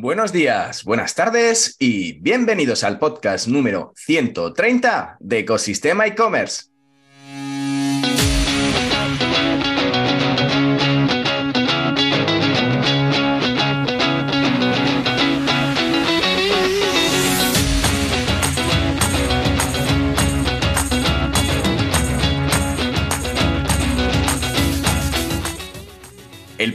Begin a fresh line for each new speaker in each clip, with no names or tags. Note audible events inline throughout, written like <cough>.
Buenos días, buenas tardes y bienvenidos al podcast número 130 de Ecosistema e-commerce.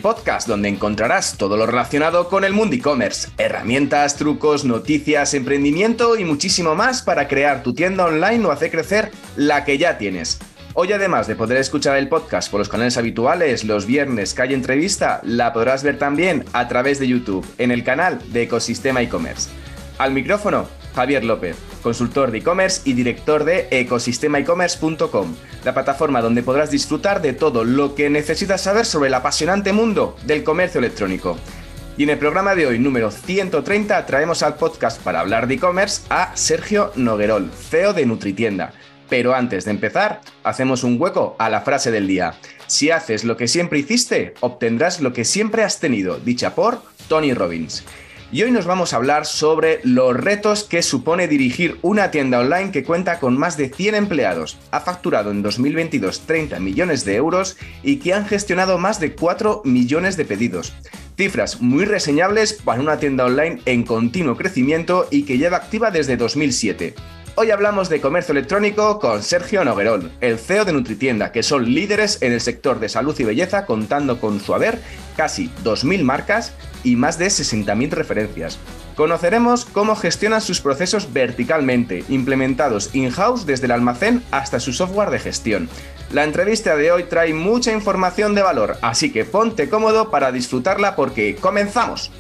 Podcast donde encontrarás todo lo relacionado con el mundo e-commerce, herramientas, trucos, noticias, emprendimiento y muchísimo más para crear tu tienda online o hacer crecer la que ya tienes. Hoy además de poder escuchar el podcast por los canales habituales los viernes hay entrevista, la podrás ver también a través de YouTube en el canal de Ecosistema e-commerce. Al micrófono, Javier López, consultor de e-commerce y director de ecosistemaecommerce.com, la plataforma donde podrás disfrutar de todo lo que necesitas saber sobre el apasionante mundo del comercio electrónico. Y en el programa de hoy, número 130, traemos al podcast para hablar de e-commerce a Sergio Noguerol, CEO de Nutritienda. Pero antes de empezar, hacemos un hueco a la frase del día. Si haces lo que siempre hiciste, obtendrás lo que siempre has tenido, dicha por Tony Robbins y hoy nos vamos a hablar sobre los retos que supone dirigir una tienda online que cuenta con más de 100 empleados, ha facturado en 2022 30 millones de euros y que han gestionado más de 4 millones de pedidos. Cifras muy reseñables para una tienda online en continuo crecimiento y que lleva activa desde 2007. Hoy hablamos de comercio electrónico con Sergio Noguerol, el CEO de Nutritienda, que son líderes en el sector de salud y belleza, contando con su haber casi 2.000 marcas y más de 60.000 referencias. Conoceremos cómo gestionan sus procesos verticalmente, implementados in-house desde el almacén hasta su software de gestión. La entrevista de hoy trae mucha información de valor, así que ponte cómodo para disfrutarla porque comenzamos.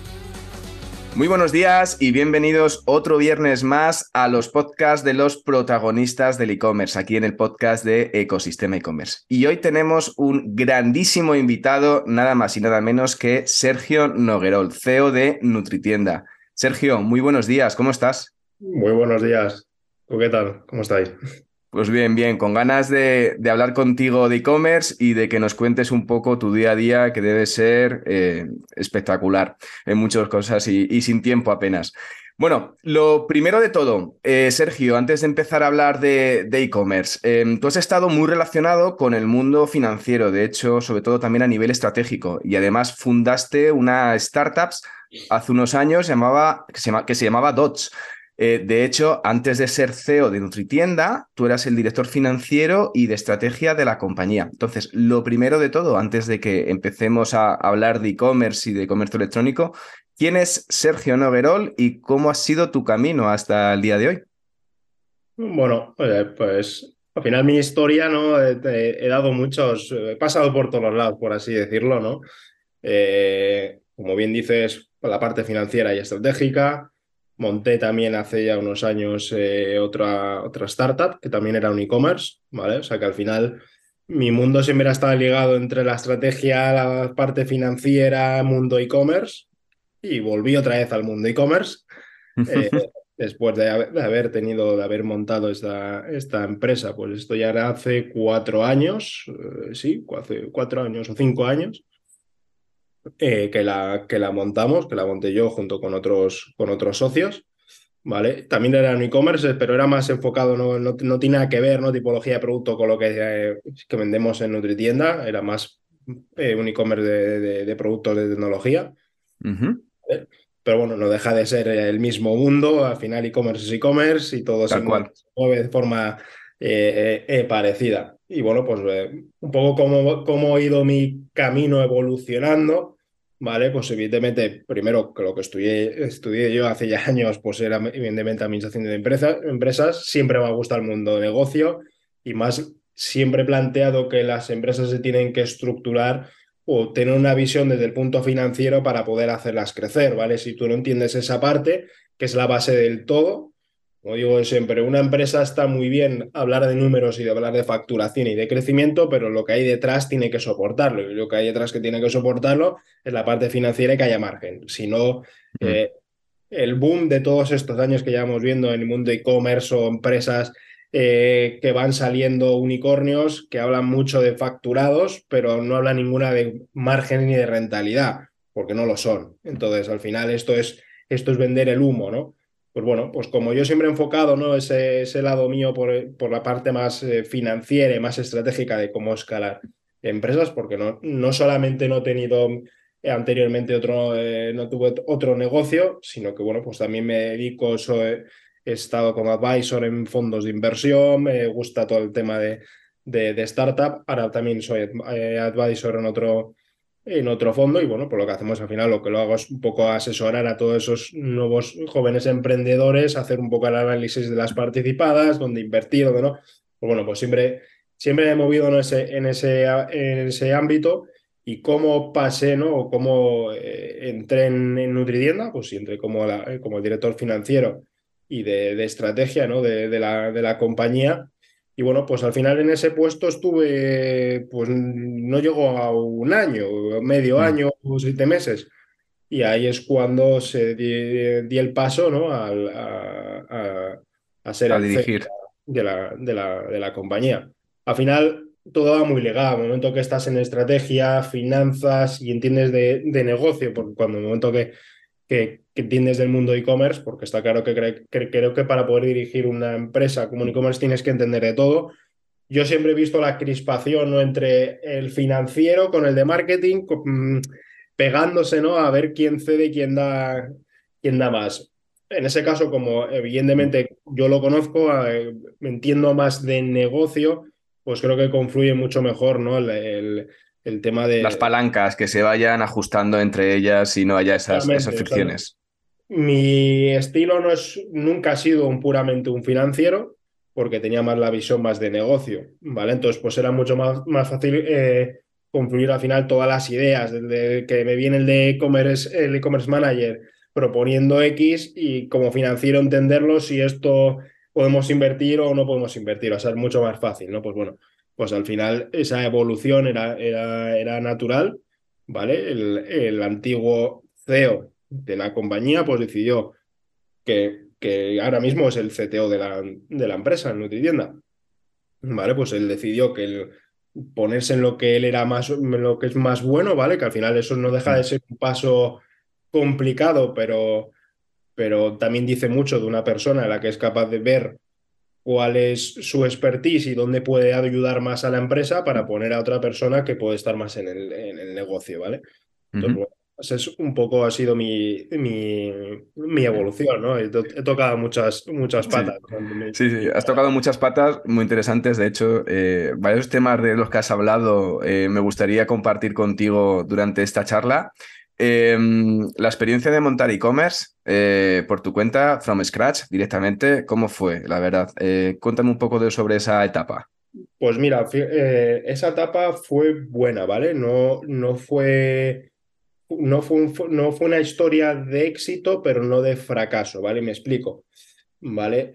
Muy buenos días y bienvenidos otro viernes más a los podcasts de los protagonistas del e-commerce, aquí en el podcast de Ecosistema e-commerce. Y hoy tenemos un grandísimo invitado, nada más y nada menos que Sergio Noguerol, CEO de Nutritienda. Sergio, muy buenos días, ¿cómo estás?
Muy buenos días. ¿Qué tal? ¿Cómo estáis?
Pues bien, bien, con ganas de, hablar contigo de e-commerce y de que nos cuentes un poco tu día a día, que debe ser eh, espectacular en muchas cosas y, sin tiempo apenas. Bueno, lo primero de todo, eh, Sergio, antes de empezar a hablar de e-commerce, em, tú has estado muy relacionado con el mundo financiero, de hecho, sobre todo también a nivel estratégico, y además fundaste una startup hace unos años llamaba, que, se que se llamaba Dots. Eh, de hecho, antes de ser CEO de Nutritienda, tú eras el director financiero y de estrategia de la compañía. Entonces, lo primero de todo, antes de que empecemos a hablar de e-commerce y de comercio electrónico, ¿quién es Sergio Noguerol y cómo ha sido tu camino hasta el día de hoy?
Bueno, pues al final mi historia, ¿no? He, dado muchos, he pasado por todos lados, por así decirlo, ¿no? Eh, como bien dices, la parte financiera y estratégica, Monté también hace ya unos años eh, otra, otra startup que también era un e-commerce, ¿vale? O sea que al final mi mundo siempre ha estado ligado entre la estrategia, la parte financiera, mundo e-commerce y volví otra vez al mundo e-commerce. Eh, <laughs> después de haber, tenido, de haber montado esta, esta empresa, pues esto ya era hace cuatro años, eh, sí, hace cuatro años o cinco años. Eh, que, la, que la montamos, que la monté yo junto con otros, con otros socios. ¿vale? También era un e-commerce, pero era más enfocado, no, no, tiene nada que ver, ¿no? Tipología de producto con lo que, eh, que vendemos en Nutritienda, era más eh, un e-commerce de, de, productos de tecnología. Pero bueno, no deja de ser el mismo mundo, al final e-commerce es e-commerce y todo se mueve de forma parecida. Y bueno, pues un poco cómo, cómo ha ido mi camino evolucionando ¿vale? Pues evidentemente, primero que lo que estudié, estudié yo hace ya <laughs> años, pues era evidentemente administración de empresas, empresas, siempre me ha gustado el mundo de negocio y más siempre he planteado que las empresas se tienen que estructurar o tener una visión desde el punto financiero para poder hacerlas crecer, ¿vale? Si tú no entiendes esa parte, que es la base del todo, como digo siempre, una empresa está muy bien hablar de números y de hablar de facturación y de crecimiento, pero lo que hay detrás tiene que soportarlo. Y lo que hay detrás que tiene que soportarlo es la parte financiera y que haya margen. Si no, eh, el boom de todos estos años que llevamos viendo en el mundo de e-commerce o empresas eh, que van saliendo unicornios que hablan mucho de facturados, pero no hablan ninguna de margen ni de rentabilidad, porque no lo son. Entonces, al final, esto es esto es vender el humo, ¿no? Pues bueno, pues como yo siempre he enfocado ¿no? ese, ese lado mío por, por la parte más eh, financiera y más estratégica de cómo escalar empresas, porque no, no solamente no he tenido eh, anteriormente otro, eh, no tuve otro negocio, sino que bueno, pues también me dedico, he estado como advisor en fondos de inversión, me gusta todo el tema de, de startup, ahora también soy advisor en otro, en otro fondo y bueno, pues lo que hacemos al final, lo que lo hago es un poco asesorar a todos esos nuevos jóvenes emprendedores, hacer un poco el análisis de las participadas, dónde invertir, dónde no. Pues bueno, pues siempre, siempre he movido en, ese, en, ese, en ese ámbito y cómo pasé, ¿no? O cómo eh, entré en, en, Nutridienda, pues sí, entré como, la, como director financiero y de, de estrategia, ¿no? De, de, la, de la compañía y bueno, pues al final en ese puesto estuve, pues no llegó a un año, medio mm. año o siete meses. Y ahí es cuando se di, el paso ¿no? a, a, a ser
a dirigir.
De la, de, la, de la compañía. Al final todo va muy legal. El momento que estás en estrategia, finanzas y entiendes de, de negocio, porque cuando el momento que, que, que entiendes del mundo e-commerce, porque está claro que, creo que para poder dirigir una empresa como un e-commerce tienes que entender de todo. Yo siempre he visto la crispación ¿no? entre el financiero con el de marketing, mm, pegándose ¿no? a ver quién cede y quién da, quién da más. En ese caso, como evidentemente yo lo conozco, eh, entiendo más de negocio, pues creo que confluye mucho mejor ¿no? el, el el tema de...
Las palancas que se vayan ajustando entre ellas y no haya esas, esas fricciones.
Mi estilo no es, nunca ha sido un, puramente un financiero, porque tenía más la visión más de negocio, ¿vale? Entonces, pues era mucho más, más fácil eh, concluir al final todas las ideas, desde que me viene el de e-commerce, el e-commerce manager proponiendo X y como financiero entenderlo si esto podemos invertir o no podemos invertir, o sea, es mucho más fácil, ¿no? Pues bueno, pues al final esa evolución era, era, era natural, ¿vale? El, el, antiguo CEO de la compañía pues decidió que, que ahora mismo es el CTO de la, de la empresa, en Nutritienda, ¿vale? Pues él decidió que el, ponerse en lo que él era más, lo que es más bueno, ¿vale? Que al final eso no deja de ser un paso complicado, pero, pero también dice mucho de una persona en la que es capaz de ver cuál es su expertise y dónde puede ayudar más a la empresa para poner a otra persona que puede estar más en el, en el negocio, ¿vale? Entonces, bueno, es un poco ha sido mi, mi, mi evolución, ¿no? He, he, tocado muchas, muchas patas.
Sí. sí, sí, has tocado muchas patas muy interesantes. De hecho, eh, varios temas de los que has hablado eh, me gustaría compartir contigo durante esta charla. Eh, la experiencia de montar e-commerce eh, por tu cuenta, from scratch, directamente, ¿cómo fue, la verdad? Eh, cuéntame un poco de, sobre esa etapa.
Pues mira, esa etapa fue buena, ¿vale? No, no, fue, no, fue un, no fue una historia de éxito, pero no de fracaso, ¿vale? Me explico, ¿vale?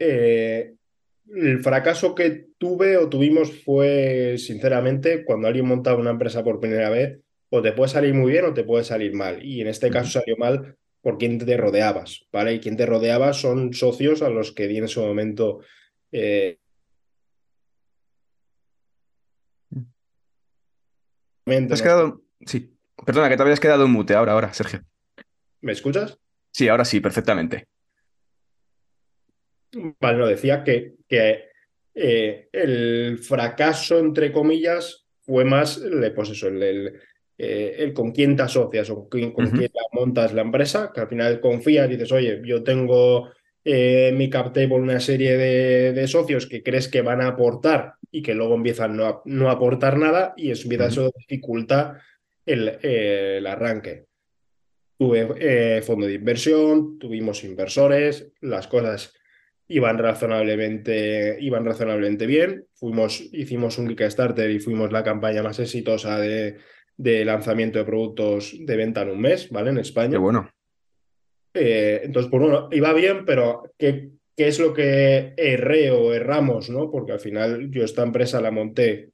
el fracaso que tuve o tuvimos fue, sinceramente, cuando alguien montaba una empresa por primera vez, o te puede salir muy bien o te puede salir mal. Y en este caso salió mal por quién te rodeabas, ¿vale? Y quien te rodeaba son socios a los que di en su momento. Eh...
¿Te has quedado... Sí, perdona, que te habías quedado en mute ahora, ahora, Sergio.
¿Me escuchas?
Sí, ahora sí, perfectamente.
Vale, no, decía que, que eh, el fracaso, entre comillas, fue más, pues eso, el, el, eh, el con quién te asocias o con, con uh -huh. quién montas la empresa, que al final confías y dices, oye, yo tengo eh, mi cap table una serie de, de, socios que crees que van a aportar y que luego empiezan no a no aportar nada y eso empieza uh -huh. eso dificulta el, eh, el arranque. Tuve eh, fondo de inversión, tuvimos inversores, las cosas iban razonablemente, iban razonablemente bien. Fuimos, hicimos un Kickstarter y fuimos la campaña más exitosa de, de lanzamiento de productos de venta en un mes, ¿vale? En España.
Qué bueno.
Eh, entonces, pues bueno, iba bien, pero ¿qué, ¿qué, es lo que erré o erramos, no? Porque al final yo esta empresa la monté,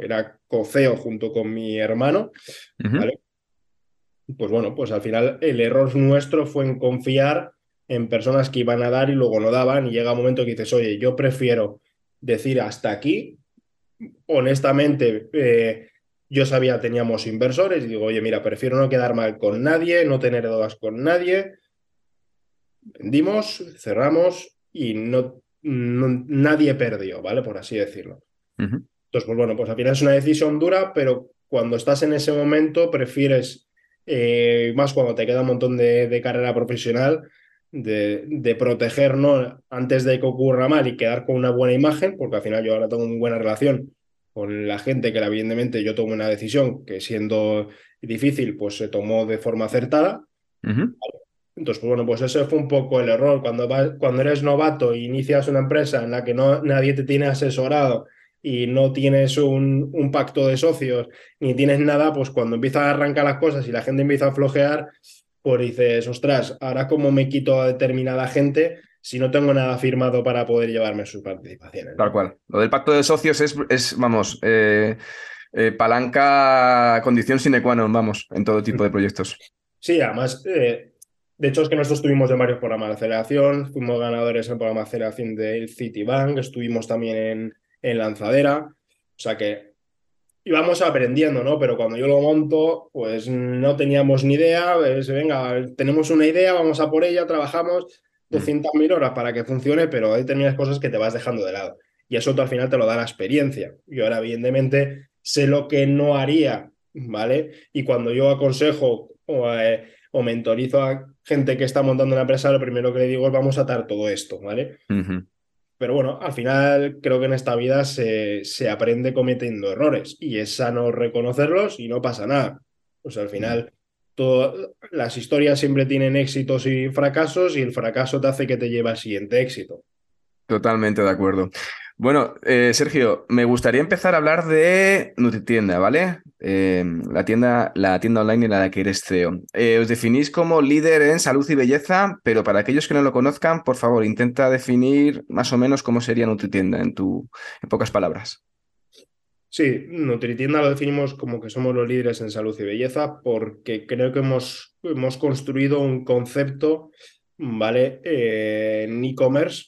era coceo junto con mi hermano, uh -huh. ¿vale? Pues bueno, pues al final el error nuestro fue en confiar en personas que iban a dar y luego no daban y llega un momento que dices, oye, yo prefiero decir hasta aquí, honestamente, eh, yo sabía, teníamos inversores y digo, oye, mira, prefiero no quedar mal con nadie, no tener dudas con nadie. vendimos, cerramos y no, nadie perdió, ¿vale? Por así decirlo. Entonces, pues bueno, pues al final es una decisión dura, pero cuando estás en ese momento prefieres, eh, más cuando te queda un montón de, carrera profesional, de, de, proteger antes de que ocurra mal y quedar con una buena imagen, porque al final yo ahora tengo una buena relación con la gente que evidentemente yo tomo una decisión que siendo difícil, pues se tomó de forma acertada. Entonces, pues bueno, pues ese fue un poco el error. Cuando, cuando eres novato e inicias una empresa en la que no, nadie te tiene asesorado y no tienes un, un, pacto de socios ni tienes nada, pues cuando empiezan a arrancar las cosas y la gente empieza a flojear, pues dices, ostras, ahora cómo me quito a determinada gente si no tengo nada firmado para poder llevarme sus participaciones.
Tal cual. Lo del pacto de socios es, es vamos, eh, eh, palanca, condición sine qua non, vamos, en todo tipo de <laughs> proyectos.
Sí, además, eh, de hecho es que nosotros estuvimos en varios programas de aceleración, fuimos ganadores en el programa de aceleración del Citibank, estuvimos también en en lanzadera. O sea que íbamos aprendiendo, ¿no? Pero cuando yo lo monto, pues no teníamos ni idea. venga, tenemos una idea, vamos a por ella, trabajamos 200.000 mm. horas para que funcione, pero hay determinadas cosas que te vas dejando de lado. Y eso al final te lo da la experiencia. Yo ahora, evidentemente, sé lo que no haría, ¿vale? Y cuando yo aconsejo o, eh, o mentorizo a gente que está montando una empresa, lo primero que le digo es vamos a atar todo esto, ¿vale? Pero bueno, al final creo que en esta vida se, se, aprende cometiendo errores y es sano reconocerlos y no pasa nada. Pues al final todo, las historias siempre tienen éxitos y fracasos y el fracaso te hace que te lleve al siguiente éxito.
Totalmente de acuerdo. Bueno, eh, Sergio, me gustaría empezar a hablar de NutriTienda, ¿vale? Eh, la, tienda, la tienda online en la que eres CEO. Eh, os definís como líder en salud y belleza, pero para aquellos que no lo conozcan, por favor, intenta definir más o menos cómo sería NutriTienda en, tu, en pocas palabras.
Sí, NutriTienda lo definimos como que somos los líderes en salud y belleza porque creo que hemos, hemos construido un concepto, ¿vale? en e-commerce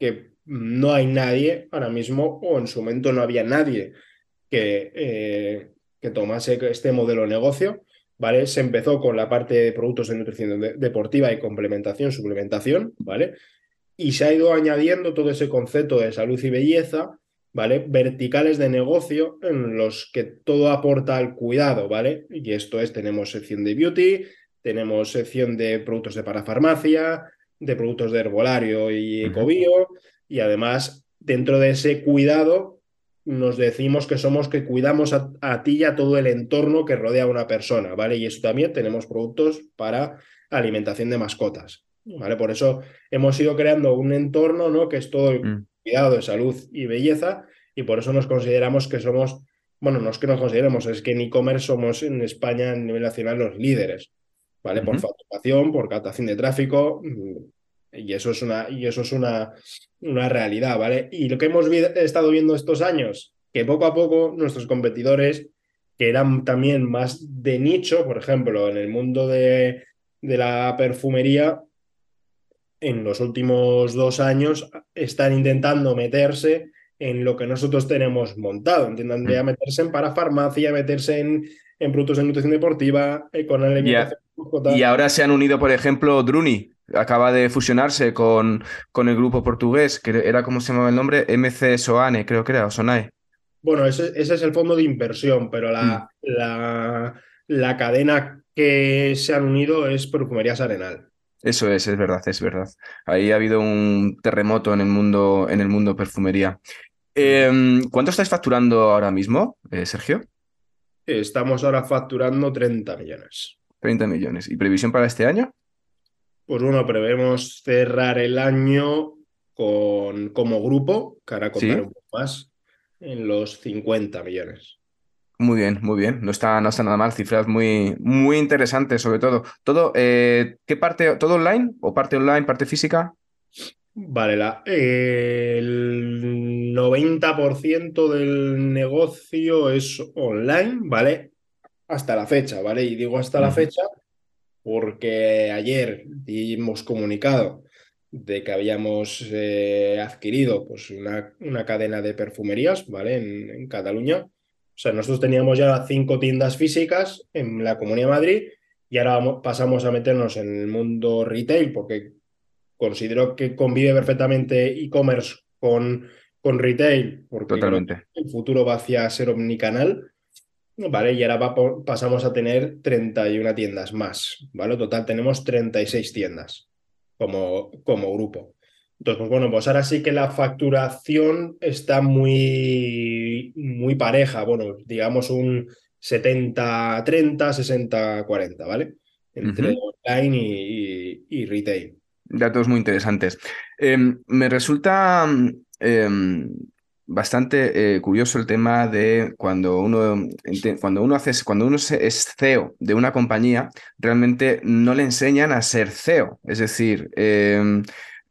que no hay nadie ahora mismo, o en su momento no había nadie que, eh, que tomase este modelo de negocio. ¿Vale? Se empezó con la parte de productos de nutrición deportiva y complementación, suplementación, ¿vale? Y se ha ido añadiendo todo ese concepto de salud y belleza, ¿vale? Verticales de negocio en los que todo aporta al cuidado, ¿vale? Y esto es, tenemos sección de beauty, tenemos sección de productos de parafarmacia, de productos de herbolario y ecobio, y además dentro de ese cuidado nos decimos que somos que cuidamos a, ti y a todo el entorno que rodea a una persona, ¿vale? Y eso también tenemos productos para alimentación de mascotas, ¿vale? Por eso hemos ido creando un entorno, ¿no? Que es todo mm. cuidado de salud y belleza y por eso nos consideramos que somos, bueno, no es que nos consideremos, es que en e-commerce somos en España a nivel nacional los líderes, ¿vale? Por facturación, por captación de tráfico, y eso es una, y eso es una, una realidad, ¿vale? Y lo que hemos estado viendo estos años, que poco a poco nuestros competidores, que eran también más de nicho, por ejemplo, en el mundo de, de la perfumería, en los últimos dos años están intentando meterse en lo que nosotros tenemos montado. Intentan mm. meterse en parafarmacia, meterse en, en productos de nutrición deportiva, eh, con
alimentación. Y ahora se han unido, por ejemplo, Druni, acaba de fusionarse con, con el grupo portugués, que era, como se llamaba el nombre? MC Soane, creo que era, o Sonae.
Bueno, ese, ese es el fondo de inversión, pero la, mm. la, la, cadena que se han unido es Perfumerías Arenal.
Eso es, es verdad, es verdad. Ahí ha habido un terremoto en el mundo, en el mundo perfumería. Em, ¿Cuánto estáis facturando ahora mismo, eh, Sergio?
Estamos ahora facturando 30 millones.
30 millones. ¿Y previsión para este año?
Pues bueno, prevemos cerrar el año con, como grupo, que ahora contar un poco más, en los 50 millones.
Muy bien, muy bien. No está, no está nada mal. Cifras muy, muy interesantes, sobre todo. Todo, eh, ¿qué parte? ¿Todo online? ¿O parte online, parte física?
Vale, la, el 90% del negocio es online, ¿vale? Hasta la fecha, ¿vale? Y digo hasta la fecha porque ayer hemos comunicado de que habíamos eh, adquirido pues, una, una, cadena de perfumerías ¿vale? En, Cataluña. O sea, nosotros teníamos ya cinco tiendas físicas en la Comunidad de Madrid y ahora pasamos a meternos en el mundo retail porque considero que convive perfectamente e-commerce con, con retail, porque
Totalmente.
el futuro va hacia ser omnicanal. ¿Vale? Y ahora pasamos a tener 31 tiendas más, ¿vale? Total, tenemos 36 tiendas como, como grupo. Entonces, pues bueno, pues ahora sí que la facturación está muy, muy pareja, bueno, digamos un 70-30, 60-40, ¿vale? Entre online y, retail.
Datos muy interesantes. Em, me resulta em, bastante eh, curioso el tema de cuando uno, cuando uno hace, cuando uno es CEO de una compañía, realmente no le enseñan a ser CEO. Es decir, em,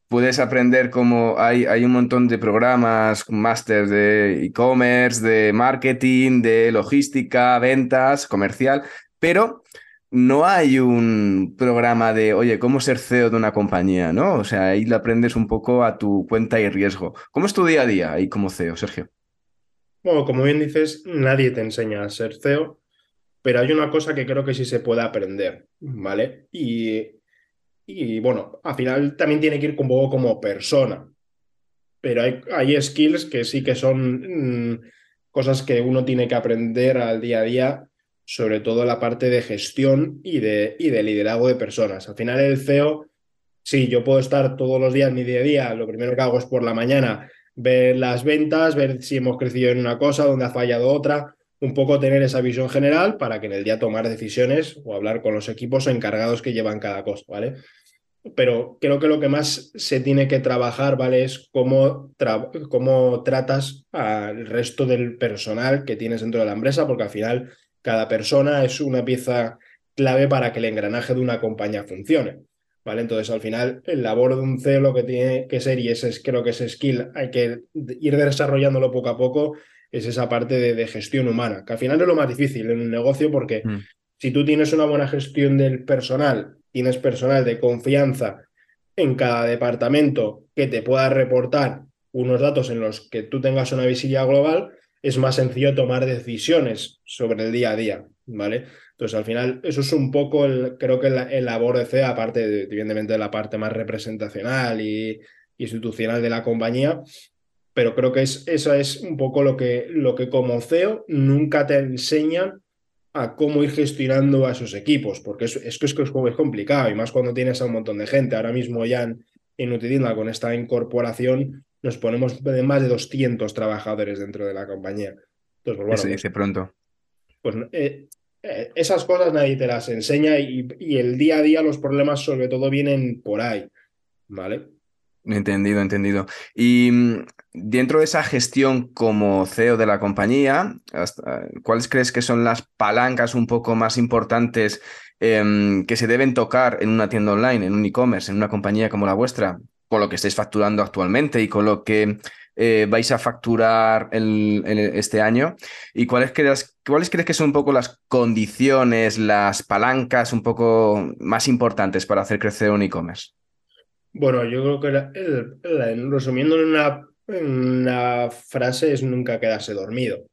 puedes aprender cómo hay, hay un montón de programas, máster de e-commerce, de marketing, de logística, ventas, comercial, pero no hay un programa de, oye, cómo ser CEO de una compañía, ¿no? O sea, ahí lo aprendes un poco a tu cuenta y riesgo. ¿Cómo es tu día a día ahí como CEO, Sergio?
Bueno, como bien dices, nadie te enseña a ser CEO, pero hay una cosa que creo que sí se puede aprender, ¿vale? Y, y bueno, al final también tiene que ir un poco como persona, pero hay, hay skills que sí que son mm, cosas que uno tiene que aprender al día a día sobre todo la parte de gestión y de, y de liderazgo de personas. Al final el CEO, sí, yo puedo estar todos los días, mi día a día, lo primero que hago es por la mañana ver las ventas, ver si hemos crecido en una cosa, dónde ha fallado otra, un poco tener esa visión general para que en el día tomar decisiones o hablar con los equipos encargados que llevan cada cosa, ¿vale? Pero creo que lo que más se tiene que trabajar, ¿vale? Es cómo, cómo tratas al resto del personal que tienes dentro de la empresa, porque al final cada persona es una pieza clave para que el engranaje de una compañía funcione. ¿Vale? Entonces, al final, el labor de un CEO lo que tiene que ser, y ese es, creo que ese skill hay que ir desarrollándolo poco a poco, es esa parte de, gestión humana, que al final es lo más difícil en un negocio porque mm. si tú tienes una buena gestión del personal, tienes personal de confianza en cada departamento que te pueda reportar unos datos en los que tú tengas una visibilidad global, es más sencillo tomar decisiones sobre el día a día, ¿vale? Entonces, al final, eso es un poco, el, creo que el, labor de CEA, aparte, de, evidentemente, de la parte más representacional y institucional de la compañía, pero creo que es, eso es un poco lo que, lo que como CEO nunca te enseñan a cómo ir gestionando a esos equipos, porque es, es, es, es complicado, y más cuando tienes a un montón de gente. Ahora mismo ya en, en con esta incorporación, nos ponemos de más de 200 trabajadores dentro de la compañía.
Entonces, pues, dice pronto.
Pues eh, eh, esas cosas nadie te las enseña y, el día a día los problemas sobre todo vienen por ahí, ¿vale?
Entendido, entendido. Y mm, dentro de esa gestión como CEO de la compañía, ¿cuáles crees que son las palancas un poco más importantes em, que se deben tocar en una tienda online, en un e-commerce, en una compañía como la vuestra? Con lo que estáis facturando actualmente y con lo que eh, vais a facturar este año. ¿Y cuáles crees, cuáles crees que son un poco las condiciones, las palancas un poco más importantes para hacer crecer un e-commerce?
Bueno, yo creo que resumiendo en una, una, frase es nunca quedarse dormido.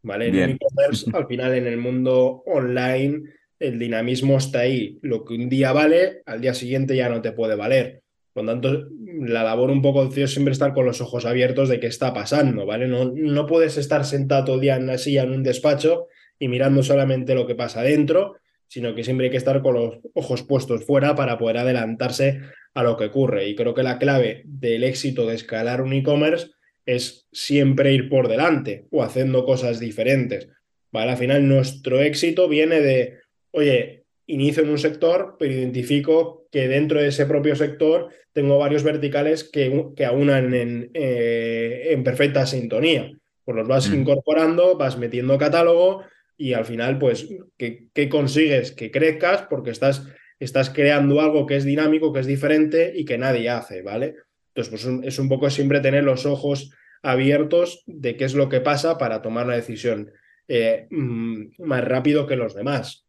¿vale? En e-commerce, <laughs> al final en el mundo online, el dinamismo está ahí. Lo que un día vale, al día siguiente ya no te puede valer. Por tanto, la labor un poco es siempre estar con los ojos abiertos de qué está pasando, ¿vale? No, no puedes estar sentado todo el día en una silla en un despacho y mirando solamente lo que pasa dentro, sino que siempre hay que estar con los ojos puestos fuera para poder adelantarse a lo que ocurre. Y creo que la clave del éxito de escalar un e-commerce es siempre ir por delante o haciendo cosas diferentes. ¿vale? Al final nuestro éxito viene de, oye, inicio en un sector, pero identifico que dentro de ese propio sector tengo varios verticales que, que aunan en, eh, en perfecta sintonía. Pues los vas mm. incorporando, vas metiendo catálogo y al final, pues, ¿qué, consigues? Que crezcas porque estás, estás creando algo que es dinámico, que es diferente y que nadie hace, ¿vale? Entonces, pues es un poco siempre tener los ojos abiertos de qué es lo que pasa para tomar una decisión eh, mm, más rápido que los demás.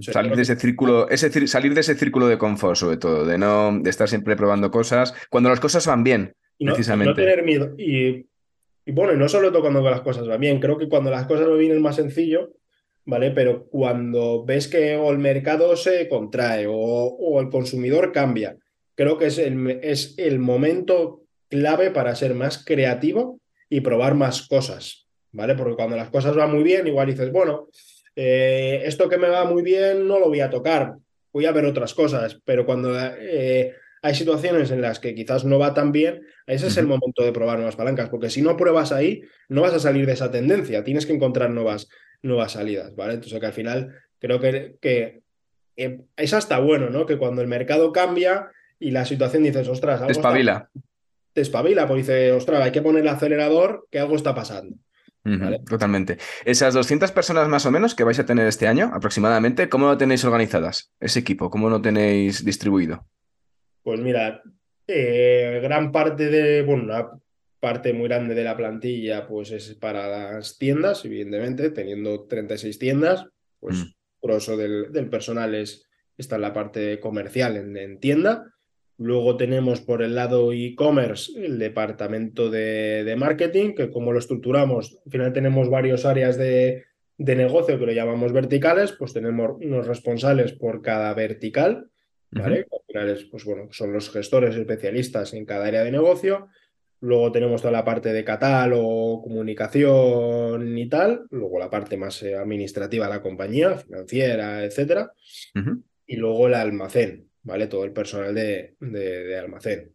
Salir de ese círculo, ese, salir de ese círculo de confort, sobre todo, de no de estar siempre probando cosas, cuando las cosas van bien, precisamente.
no tener miedo. Y, bueno, y no solo cuando las cosas van bien, creo que cuando las cosas van bien es más sencillo, ¿vale? Pero cuando ves que el mercado se contrae o, el consumidor cambia, creo que es el, es el momento clave para ser más creativo y probar más cosas, ¿vale? Porque cuando las cosas van muy bien, igual dices, bueno, eh, esto que me va muy bien no lo voy a tocar, voy a ver otras cosas, pero cuando eh, hay situaciones en las que quizás no va tan bien, ese es el momento de probar nuevas palancas, porque si no pruebas ahí, no vas a salir de esa tendencia, tienes que encontrar nuevas, nuevas salidas, ¿vale? Entonces que al final creo que, que eh, es hasta bueno, ¿no? Que cuando el mercado cambia y la situación dices, ostras,
algo espabila.
te espabila, pues dice, ostras, hay que poner el acelerador, que algo está pasando.
Totalmente. Esas 200 personas más o menos que vais a tener este año, aproximadamente, ¿cómo lo tenéis organizadas? Ese equipo, ¿cómo lo tenéis distribuido?
Pues mira, eh, gran parte de, bueno, una parte muy grande de la plantilla pues es para las tiendas, evidentemente, teniendo 36 tiendas, pues mm. grosso del, del, personal es, está en la parte comercial en, tienda. Luego tenemos por el lado e-commerce el departamento de, de, marketing, que como lo estructuramos, al final tenemos varias áreas de, de negocio que lo llamamos verticales, pues tenemos unos responsables por cada vertical ¿vale? Al final pues bueno, son los gestores especialistas en cada área de negocio. Luego tenemos toda la parte de catálogo, comunicación y tal. Luego la parte más eh, administrativa de la compañía, financiera, etcétera. Y luego el almacén, ¿vale? Todo el personal de, de, almacén.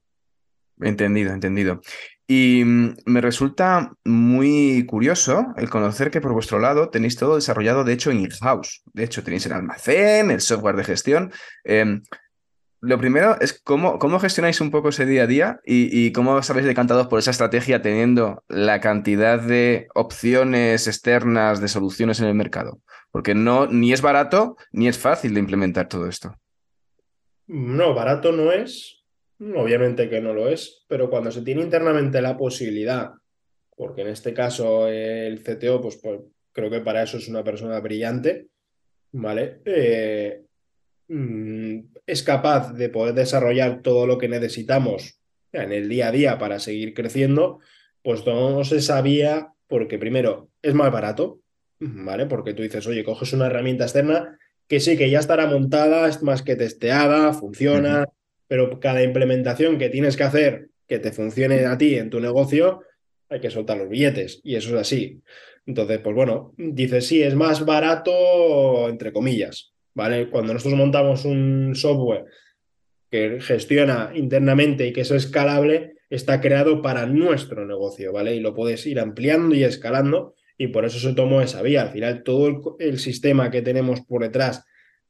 Entendido, entendido. Y mm, me resulta muy curioso el conocer que por vuestro lado tenéis todo desarrollado, de hecho, en in-house. De hecho, tenéis el almacén, el software de gestión. Em, lo primero es cómo, cómo gestionáis un poco ese día a día y, cómo os habéis decantado por esa estrategia teniendo la cantidad de opciones externas de soluciones en el mercado. Porque no, ni es barato ni es fácil de implementar todo esto.
No, barato no es, obviamente que no lo es, pero cuando se tiene internamente la posibilidad, porque en este caso el CTO, pues, pues creo que para eso es una persona brillante, ¿vale? Eh, Mm, es capaz de poder desarrollar todo lo que necesitamos en el día a día para seguir creciendo, pues no se sabía porque primero es más barato, ¿vale? Porque tú dices, oye, coges una herramienta externa que sí, que ya estará montada, es más que testeada, funciona, pero cada implementación que tienes que hacer que te funcione a ti en tu negocio, hay que soltar los billetes y eso es así. Entonces, pues bueno, dices, sí, es más barato, entre comillas, ¿vale? Cuando nosotros montamos un software que gestiona internamente y que es escalable, está creado para nuestro negocio, ¿vale? Y lo puedes ir ampliando y escalando y por eso se tomó esa vía. Al final, todo el, sistema que tenemos por detrás,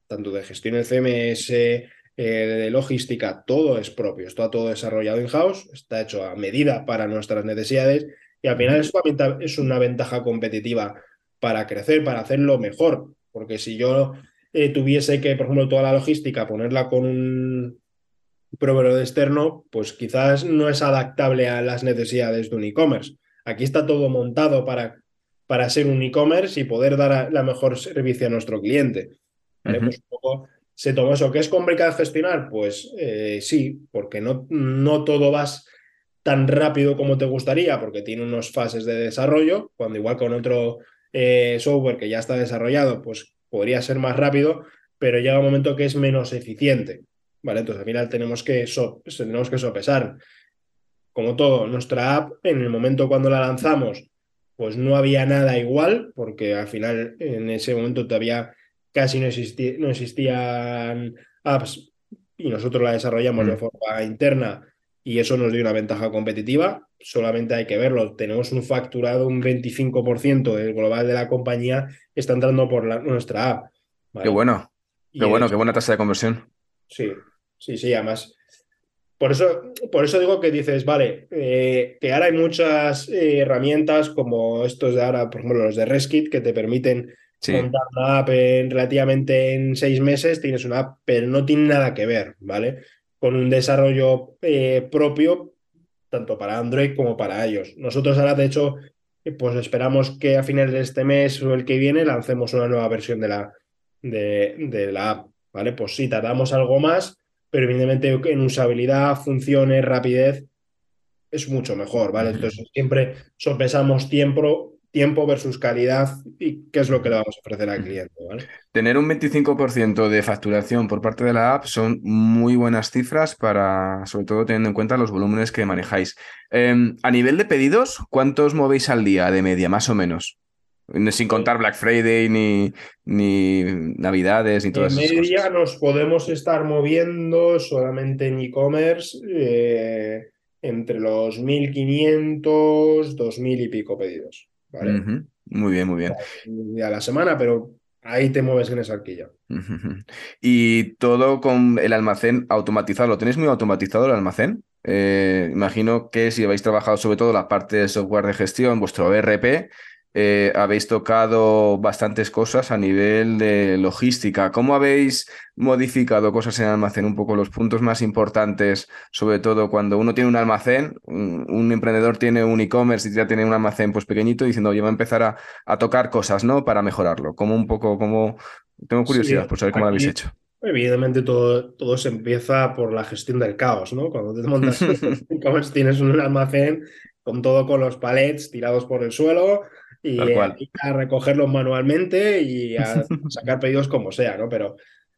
tanto de gestión de CMS, eh, de logística, todo es propio, está todo desarrollado in-house, está hecho a medida para nuestras necesidades y al final eso es una ventaja competitiva para crecer, para hacerlo mejor, porque si yo eh, tuviese que, por ejemplo, toda la logística ponerla con un proveedor externo, pues quizás no es adaptable a las necesidades de un e-commerce. Aquí está todo montado para, para ser un e-commerce y poder dar la mejor servicio a nuestro cliente. Pues se tomó eso. ¿Que es complicado gestionar? Pues eh, sí, porque no, no todo vas tan rápido como te gustaría, porque tiene unas fases de desarrollo, cuando igual con otro eh, software que ya está desarrollado, pues podría ser más rápido, pero llega un momento que es menos eficiente. ¿vale? Entonces al final tenemos que, tenemos que sopesar. Como todo, nuestra app, en el momento cuando la lanzamos, pues no había nada igual, porque al final en ese momento todavía casi no, no existían apps y nosotros la desarrollamos de mm. forma interna y eso nos dio una ventaja competitiva. Solamente hay que verlo. Tenemos un facturado, un 25% del global de la compañía está entrando por la, nuestra app.
Qué bueno. Qué bueno, qué buena tasa de conversión.
Sí, sí, sí, además. Por eso, por eso digo que dices, vale, eh, que ahora hay muchas eh, herramientas como estos de ahora, por ejemplo, los de Reskit, que te permiten montar una app en, relativamente en seis meses, tienes una app, pero no tiene nada que ver, ¿vale? con un desarrollo eh, propio, tanto para Android como para ellos. Nosotros ahora, de hecho, pues esperamos que a finales de este mes o el que viene lancemos una nueva versión de la, de, de la app, ¿vale? Pues sí, tardamos algo más, pero evidentemente en usabilidad, funciones, rapidez, es mucho mejor, ¿vale? Entonces siempre sopesamos tiempo, tiempo versus calidad y qué es lo que le vamos a ofrecer al cliente.
Tener un 25% de facturación por parte de la app son muy buenas cifras para, sobre todo teniendo en cuenta los volúmenes que manejáis. Em, a nivel de pedidos, ¿cuántos movéis al día de media, más o menos? Sin contar Black Friday, ni, ni Navidades, ni todas esas
cosas. En media nos podemos estar moviendo solamente en e-commerce eh, entre los 1.500, 2.000 y pico pedidos.
Muy bien, muy bien.
A la semana, pero ahí te mueves en esa arquilla.
Y todo con el almacén automatizado. ¿Lo tenéis muy automatizado el almacén? Eh, imagino que si habéis trabajado sobre todo la parte de software de gestión, vuestro ERP, eh, habéis tocado bastantes cosas a nivel de logística. ¿Cómo habéis modificado cosas en el almacén? Un poco los puntos más importantes, sobre todo cuando uno tiene un almacén, un, emprendedor tiene un e-commerce y ya tiene un almacén pues pequeñito diciendo, oye, voy a empezar a, tocar cosas, ¿no? Para mejorarlo. Como un poco, como... Tengo curiosidad por saber cómo lo habéis hecho.
Evidentemente todo, todo se empieza por la gestión del caos, ¿no? Cuando te montas <laughs> e-commerce tienes un almacén con todo con los palets tirados por el suelo, y, a recogerlos manualmente y a sacar pedidos como sea, ¿no? Pero,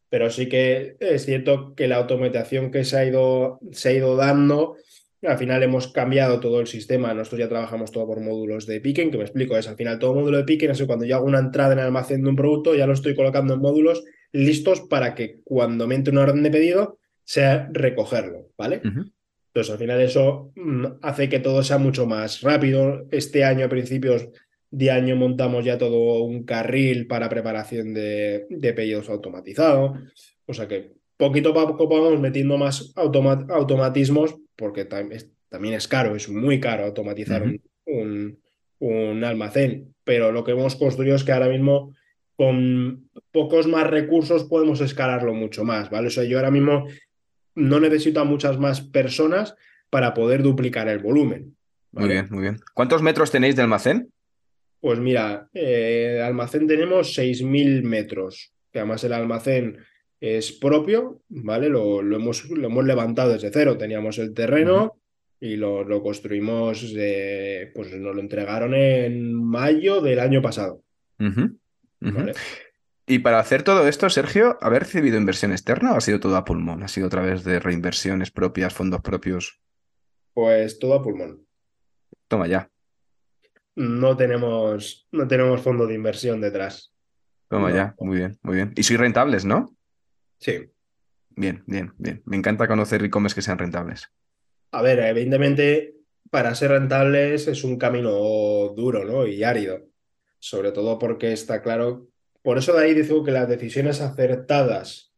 pero sí que es cierto que la automatización que se ha ido, se ha ido dando, al final hemos cambiado todo el sistema. Nosotros ya trabajamos todo por módulos de picking, que me explico, es al final todo módulo de picking, es cuando yo hago una entrada en el almacén de un producto, ya lo estoy colocando en módulos listos para que cuando me entre una orden de pedido sea recogerlo, ¿vale? Entonces, al final eso mm, hace que todo sea mucho más rápido. Este año, a principios, de año montamos ya todo un carril para preparación de, pedidos automatizados. O sea que poquito a poco vamos metiendo más automatismos porque también es caro, es muy caro automatizar un, un, almacén. Pero lo que hemos construido es que ahora mismo con pocos más recursos podemos escalarlo mucho más, ¿vale? O sea, yo ahora mismo no necesito a muchas más personas para poder duplicar el volumen.
Muy bien, muy bien. ¿Cuántos metros tenéis de almacén?
Pues mira, eh, almacén tenemos 6.000 metros, que además el almacén es propio, ¿vale? Lo, lo, hemos, lo hemos, levantado desde cero, teníamos el terreno y lo, lo construimos, pues nos lo entregaron en mayo del año pasado.
Y para hacer todo esto, Sergio, ¿haber recibido inversión externa o ha sido todo a pulmón? ¿Ha sido a través de reinversiones propias, fondos propios?
Pues todo a pulmón.
Toma ya
no tenemos, no tenemos fondo de inversión detrás.
Toma ya, muy bien, muy bien. Y sois rentables, ¿no?
Sí.
Bien, bien, bien. Me encanta conocer e-commerce que sean rentables.
A ver, evidentemente, para ser rentables es un camino duro, ¿no? Y árido. Sobre todo porque está claro. Por eso de ahí digo que las decisiones acertadas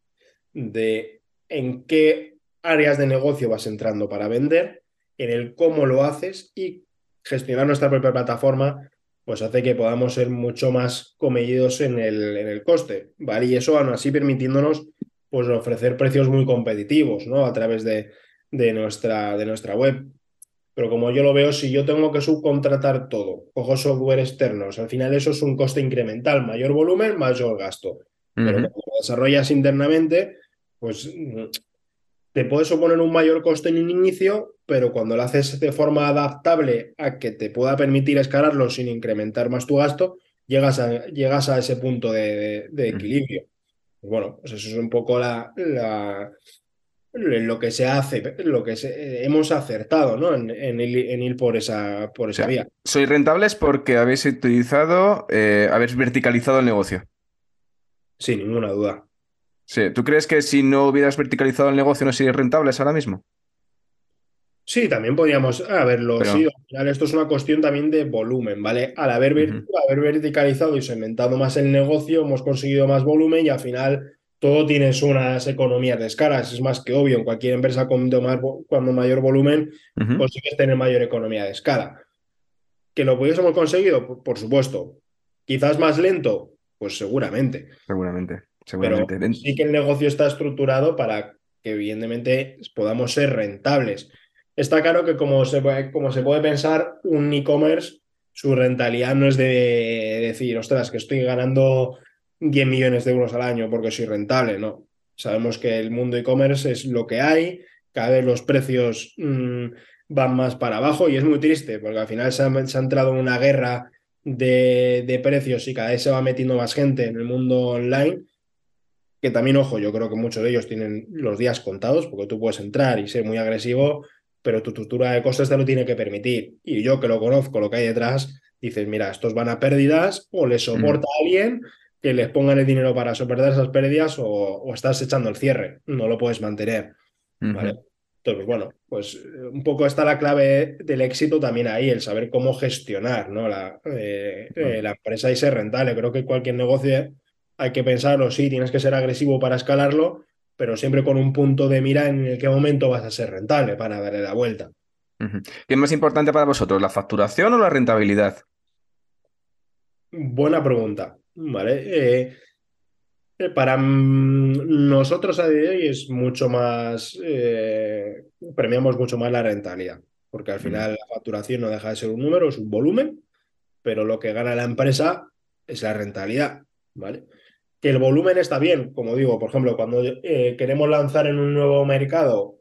de en qué áreas de negocio vas entrando para vender, en el cómo lo haces y gestionar nuestra propia plataforma, pues hace que podamos ser mucho más comedidos en el, en el coste, ¿vale? Y eso aún así permitiéndonos pues ofrecer precios muy competitivos, ¿no? A través de, de, nuestra, de nuestra web. Pero como yo lo veo, si yo tengo que subcontratar todo, cojo software externos, al final eso es un coste incremental, mayor volumen, mayor gasto. Pero cuando lo desarrollas internamente, pues te puede suponer un mayor coste en un inicio, pero cuando lo haces de forma adaptable a que te pueda permitir escalarlo sin incrementar más tu gasto, llegas a, llegas a ese punto de, equilibrio. Pues bueno, pues eso es un poco la, lo que se hace, lo que hemos acertado ¿no? en, ir, por esa, por esa vía.
Sois rentables porque habéis utilizado, eh, habéis verticalizado el negocio.
Sin ninguna duda.
Sí. ¿Tú crees que si no hubieras verticalizado el negocio no sería rentable ahora mismo?
Sí, también podríamos haberlo sido. esto es una cuestión también de volumen, ¿vale? Al haber, haber verticalizado y segmentado más el negocio, hemos conseguido más volumen y al final todo tienes unas economías de escala. Es más que obvio, en cualquier empresa con cuando mayor volumen, consigues tener mayor economía de escala. ¿Que lo pudiésemos conseguido? Por supuesto. Quizás más lento, pues seguramente.
Seguramente. Pero
sí que el negocio está estructurado para que evidentemente podamos ser rentables. Está claro que como se, como se puede pensar, un e-commerce, su rentabilidad no es de decir, ostras, que estoy ganando 10 millones de euros al año porque soy rentable, no. Sabemos que el mundo e-commerce es lo que hay, cada vez los precios mm, van más para abajo y es muy triste porque al final se ha, entrado en una guerra de, de precios y cada vez se va metiendo más gente en el mundo online, que también, ojo, yo creo que muchos de ellos tienen los días contados, porque tú puedes entrar y ser muy agresivo, pero tu estructura de costes te lo tiene que permitir. Y yo que lo conozco, lo que hay detrás, dices, mira, estos van a pérdidas o les soporta a alguien que les pongan el dinero para soportar esas pérdidas o, estás echando el cierre, no lo puedes mantener. ¿vale? Entonces, bueno, pues eh, un poco está la clave del éxito también ahí, el saber cómo gestionar ¿no? la, eh, eh, la empresa y ser rentable. Creo que cualquier negocio hay que pensarlo, sí, tienes que ser agresivo para escalarlo, pero siempre con un punto de mira en el qué momento vas a ser rentable para darle la vuelta.
¿Qué es más importante para vosotros, la facturación o la rentabilidad?
Buena pregunta. Vale. Eh, eh, para nosotros a día de hoy es mucho más, eh, premiamos mucho más la rentabilidad, porque al final la facturación no deja de ser un número, es un volumen, pero lo que gana la empresa es la rentabilidad, ¿vale? Que el volumen está bien, como digo, por ejemplo, cuando queremos lanzar en un nuevo mercado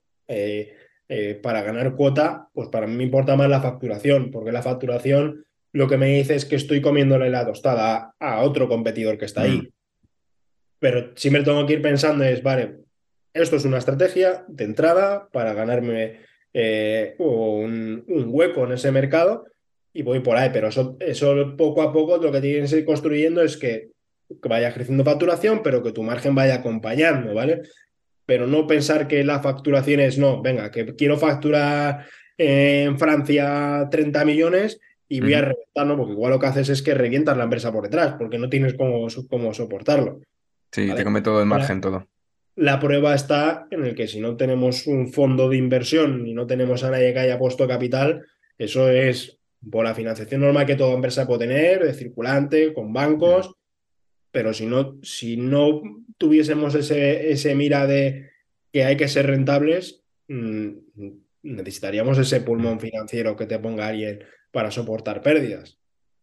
para ganar cuota, pues para mí me importa más la facturación, porque la facturación lo que me dice es que estoy comiéndole la tostada a otro competidor que está ahí. Mm. Pero siempre tengo que ir pensando es, vale, esto es una estrategia de entrada para ganarme eh, un, hueco en ese mercado y voy por ahí, pero eso, eso poco a poco lo que tienes que ir construyendo es que, vaya creciendo facturación, pero que tu margen vaya acompañando, ¿vale? Pero no pensar que la facturación es, no, venga, que quiero facturar en Francia 30 millones y voy a reventarlo, porque igual lo que haces es que revientas la empresa por detrás, porque no tienes cómo, cómo soportarlo.
Sí, te come todo el margen, todo.
La prueba está en el que si no tenemos un fondo de inversión y no tenemos a nadie que haya puesto capital, eso es por la financiación normal que toda empresa puede tener, de circulante, con bancos, pero si no, si no tuviésemos ese, ese mira de que hay que ser rentables, mm, necesitaríamos ese pulmón financiero que te ponga alguien para soportar pérdidas.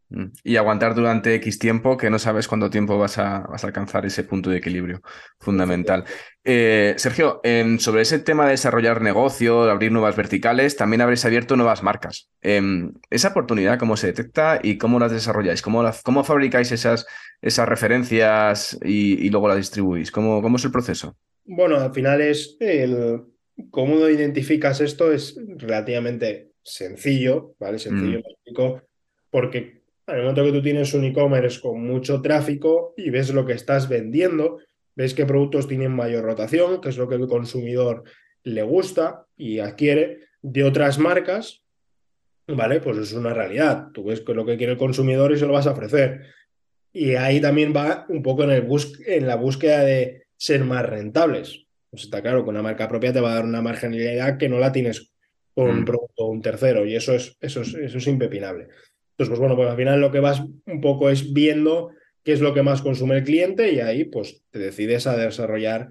Mm. Y aguantar durante X tiempo, que no sabes cuánto tiempo vas a, vas a alcanzar ese punto de equilibrio. Fundamental. Eh, Sergio, sobre ese tema de desarrollar negocio, de abrir nuevas verticales, también habréis abierto nuevas marcas. Em, ¿Esa oportunidad cómo se detecta y cómo las desarrolláis? ¿Cómo, cómo fabricáis esas, esas referencias y, luego las distribuís? ¿Cómo, ¿Cómo es el proceso?
Bueno, al final es el cómo identificas esto es relativamente sencillo, ¿vale? Sencillo, mm. porque al momento que tú tienes un e-commerce con mucho tráfico y ves lo que estás vendiendo, ves qué productos tienen mayor rotación, que es lo que el consumidor le gusta y adquiere de otras marcas, ¿vale? Pues es una realidad. Tú ves lo que quiere el consumidor y se lo vas a ofrecer. Y ahí también va un poco en, el en la búsqueda de ser más rentables. Pues está claro que una marca propia te va a dar una marginalidad que no la tienes con un mm. producto un tercero y eso es, eso es, eso es impepinable. Entonces, pues bueno, pues al final lo que vas un poco es viendo qué es lo que más consume el cliente y ahí pues te decides a desarrollar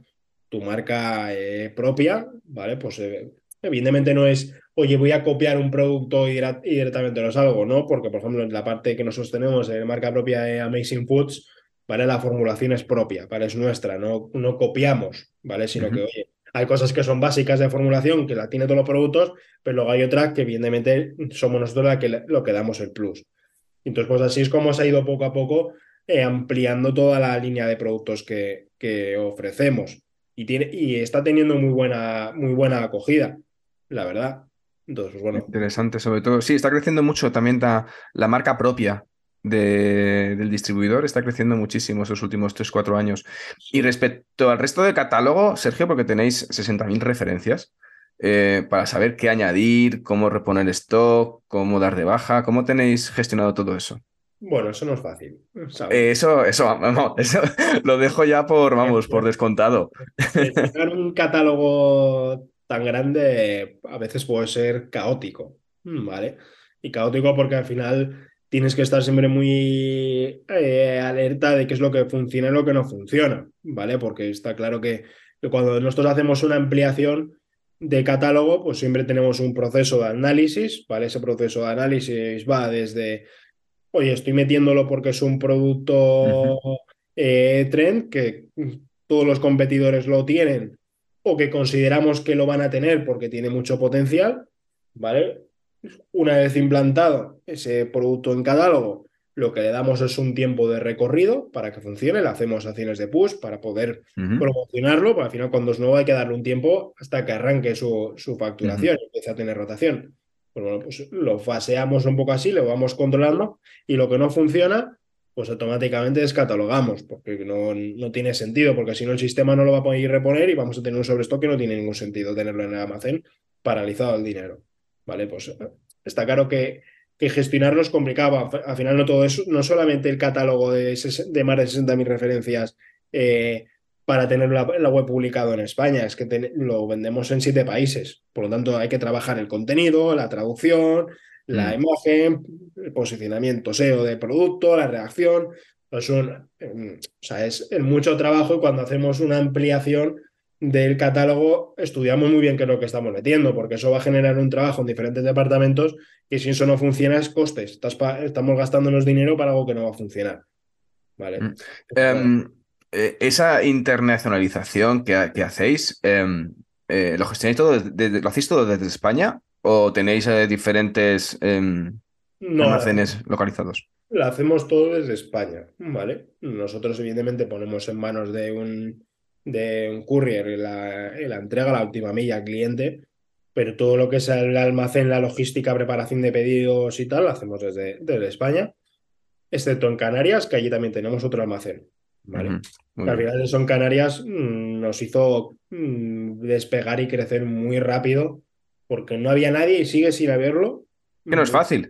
tu marca eh, propia, ¿vale? Pues eh, evidentemente no es, oye, voy a copiar un producto y, directamente lo salgo, ¿no? Porque, por ejemplo, en la parte que nosotros tenemos en marca propia de Amazing Foods, ¿vale? La formulación es propia, ¿vale? Es nuestra, no, no copiamos, ¿vale? Sino que, oye, hay cosas que son básicas de formulación, que la tiene todos los productos, pero luego hay otras que evidentemente somos nosotros la que, lo que damos el plus. Entonces, pues así es como se ha ido poco a poco eh, ampliando toda la línea de productos que, que ofrecemos. Y, tiene, y está teniendo muy buena, muy buena acogida, la verdad. Entonces, bueno.
Interesante, sobre todo. Sí, está creciendo mucho también la marca propia del distribuidor está creciendo muchísimo esos últimos 3-4 años. Y respecto al resto del catálogo, Sergio, porque tenéis 60.000 referencias, eh, para saber qué añadir, cómo reponer stock, cómo dar de baja, ¿cómo tenéis gestionado todo eso?
Bueno, eso no es fácil.
Eh, eso, eso, vamos, <laughs> eso lo dejo ya por, vamos, por <laughs> descontado.
un catálogo tan grande a veces puede ser caótico, ¿vale? Y caótico porque al final tienes que estar siempre muy eh, alerta de qué es lo que funciona y lo que no funciona, ¿vale? Porque está claro que, cuando nosotros hacemos una ampliación de catálogo, pues siempre tenemos un proceso de análisis, ¿vale? Ese proceso de análisis va desde, oye, estoy metiéndolo porque es un producto eh, trend que todos los competidores lo tienen o que consideramos que lo van a tener porque tiene mucho potencial, ¿vale? Una vez implantado ese producto en catálogo, lo que le damos es un tiempo de recorrido para que funcione, le hacemos acciones de push para poder promocionarlo, porque al final cuando es nuevo hay que darle un tiempo hasta que arranque su, su facturación y empiece a tener rotación. Pues bueno, pues lo faseamos un poco así, lo vamos controlando y lo que no funciona, pues automáticamente descatalogamos, porque no, no tiene sentido, porque si no el sistema no lo va a poder reponer y vamos a tener un sobrestock que no tiene ningún sentido tenerlo en el almacén paralizado el dinero. Vale, pues está claro que que gestionarlo es complicado. Al final no todo eso, no solamente el catálogo de, de más de 60.000 referencias eh, para tener la, web publicado en España, es que lo vendemos en siete países. Por lo tanto, hay que trabajar el contenido, la traducción, la mm. imagen, el posicionamiento SEO del producto, la reacción. Es, un, em, o sea, es mucho trabajo y cuando hacemos una ampliación del catálogo estudiamos muy bien qué es lo que estamos metiendo, porque eso va a generar un trabajo en diferentes departamentos y si eso no funciona es costes. estamos gastándonos dinero para algo que no va a funcionar. ¿Vale? Mm.
Em, eh, esa internacionalización que, hacéis, em, eh, ¿lo gestionáis todo, ¿lo hacéis todo desde España o tenéis eh, diferentes em, almacenes localizados?
Lo hacemos todo desde España, ¿vale? Nosotros evidentemente ponemos en manos de un de un courier y la, la entrega, la última milla al cliente, pero todo lo que es el almacén, la logística, preparación de pedidos y tal, lo hacemos desde, desde España, excepto en Canarias, que allí también tenemos otro almacén. ¿vale? Al final eso en Canarias mm, nos hizo mm, despegar y crecer muy rápido porque no había nadie y sigue sin haberlo.
Que no es fácil.